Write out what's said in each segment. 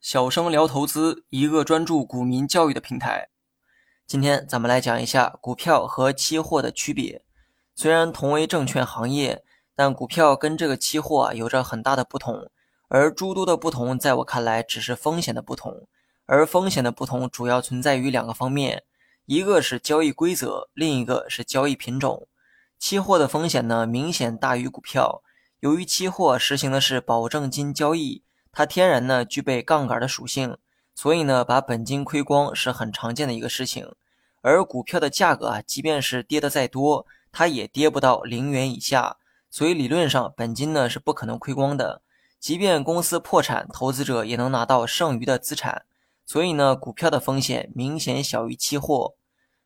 小生聊投资，一个专注股民教育的平台。今天咱们来讲一下股票和期货的区别。虽然同为证券行业，但股票跟这个期货啊有着很大的不同。而诸多的不同，在我看来只是风险的不同。而风险的不同主要存在于两个方面，一个是交易规则，另一个是交易品种。期货的风险呢明显大于股票，由于期货实行的是保证金交易，它天然呢具备杠杆的属性。所以呢，把本金亏光是很常见的一个事情，而股票的价格啊，即便是跌得再多，它也跌不到零元以下，所以理论上本金呢是不可能亏光的。即便公司破产，投资者也能拿到剩余的资产。所以呢，股票的风险明显小于期货。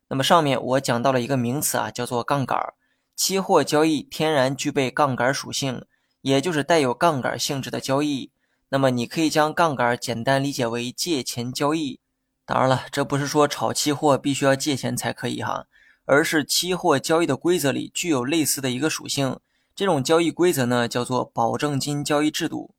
那么上面我讲到了一个名词啊，叫做杠杆。期货交易天然具备杠杆属性，也就是带有杠杆性质的交易。那么你可以将杠杆简单理解为借钱交易，当然了，这不是说炒期货必须要借钱才可以哈，而是期货交易的规则里具有类似的一个属性。这种交易规则呢叫做保证金交易制度。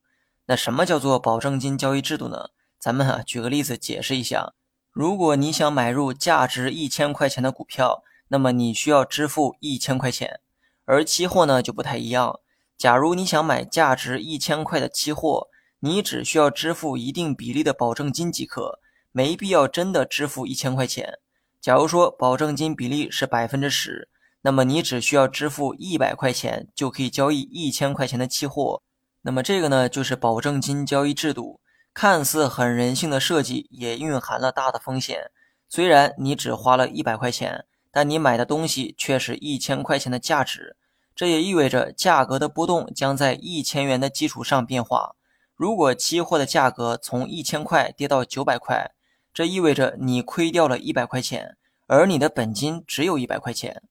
那什么叫做保证金交易制度呢？咱们啊举个例子解释一下。如果你想买入价值一千块钱的股票，那么你需要支付一千块钱，而期货呢就不太一样。假如你想买价值一千块的期货，你只需要支付一定比例的保证金即可，没必要真的支付一千块钱。假如说保证金比例是百分之十，那么你只需要支付一百块钱就可以交易一千块钱的期货。那么这个呢，就是保证金交易制度，看似很人性的设计，也蕴含了大的风险。虽然你只花了一百块钱，但你买的东西却是一千块钱的价值。这也意味着价格的波动将在一千元的基础上变化。如果期货的价格从一千块跌到九百块，这意味着你亏掉了一百块钱，而你的本金只有一百块钱。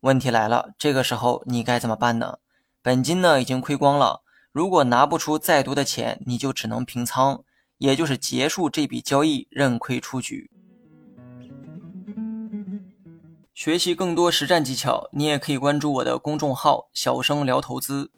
问题来了，这个时候你该怎么办呢？本金呢已经亏光了，如果拿不出再多的钱，你就只能平仓，也就是结束这笔交易，认亏出局。学习更多实战技巧，你也可以关注我的公众号“小生聊投资”。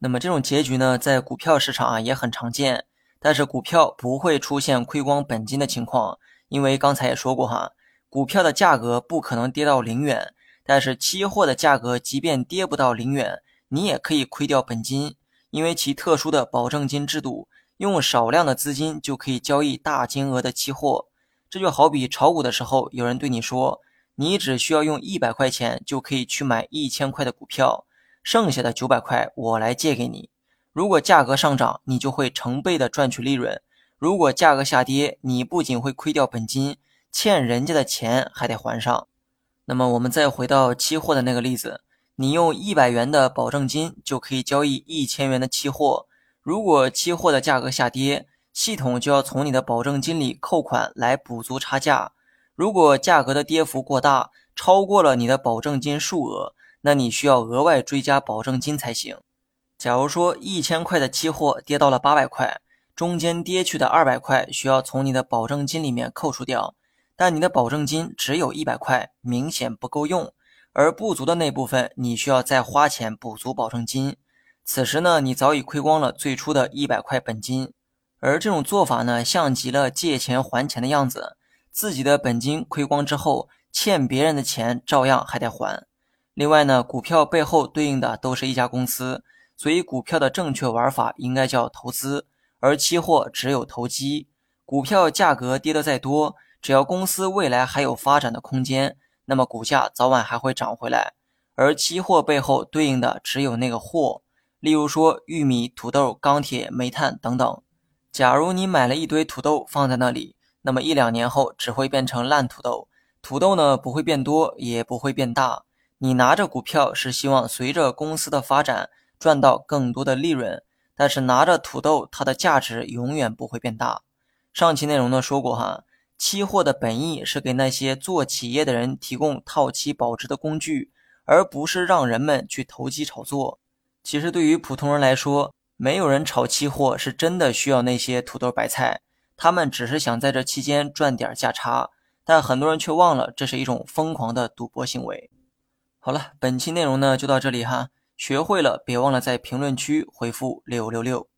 那么这种结局呢，在股票市场啊也很常见，但是股票不会出现亏光本金的情况，因为刚才也说过哈，股票的价格不可能跌到零元，但是期货的价格即便跌不到零元，你也可以亏掉本金，因为其特殊的保证金制度，用少量的资金就可以交易大金额的期货。这就好比炒股的时候，有人对你说，你只需要用一百块钱就可以去买一千块的股票。剩下的九百块我来借给你，如果价格上涨，你就会成倍的赚取利润；如果价格下跌，你不仅会亏掉本金，欠人家的钱还得还上。那么我们再回到期货的那个例子，你用一百元的保证金就可以交易一千元的期货，如果期货的价格下跌，系统就要从你的保证金里扣款来补足差价。如果价格的跌幅过大，超过了你的保证金数额。那你需要额外追加保证金才行。假如说一千块的期货跌到了八百块，中间跌去的二百块需要从你的保证金里面扣除掉，但你的保证金只有一百块，明显不够用。而不足的那部分，你需要再花钱补足保证金。此时呢，你早已亏光了最初的一百块本金。而这种做法呢，像极了借钱还钱的样子，自己的本金亏光之后，欠别人的钱照样还得还。另外呢，股票背后对应的都是一家公司，所以股票的正确玩法应该叫投资，而期货只有投机。股票价格跌得再多，只要公司未来还有发展的空间，那么股价早晚还会涨回来。而期货背后对应的只有那个货，例如说玉米、土豆、钢铁、煤炭等等。假如你买了一堆土豆放在那里，那么一两年后只会变成烂土豆，土豆呢不会变多，也不会变大。你拿着股票是希望随着公司的发展赚到更多的利润，但是拿着土豆，它的价值永远不会变大。上期内容呢说过哈，期货的本意是给那些做企业的人提供套期保值的工具，而不是让人们去投机炒作。其实对于普通人来说，没有人炒期货是真的需要那些土豆白菜，他们只是想在这期间赚点价差，但很多人却忘了这是一种疯狂的赌博行为。好了，本期内容呢就到这里哈。学会了，别忘了在评论区回复六六六。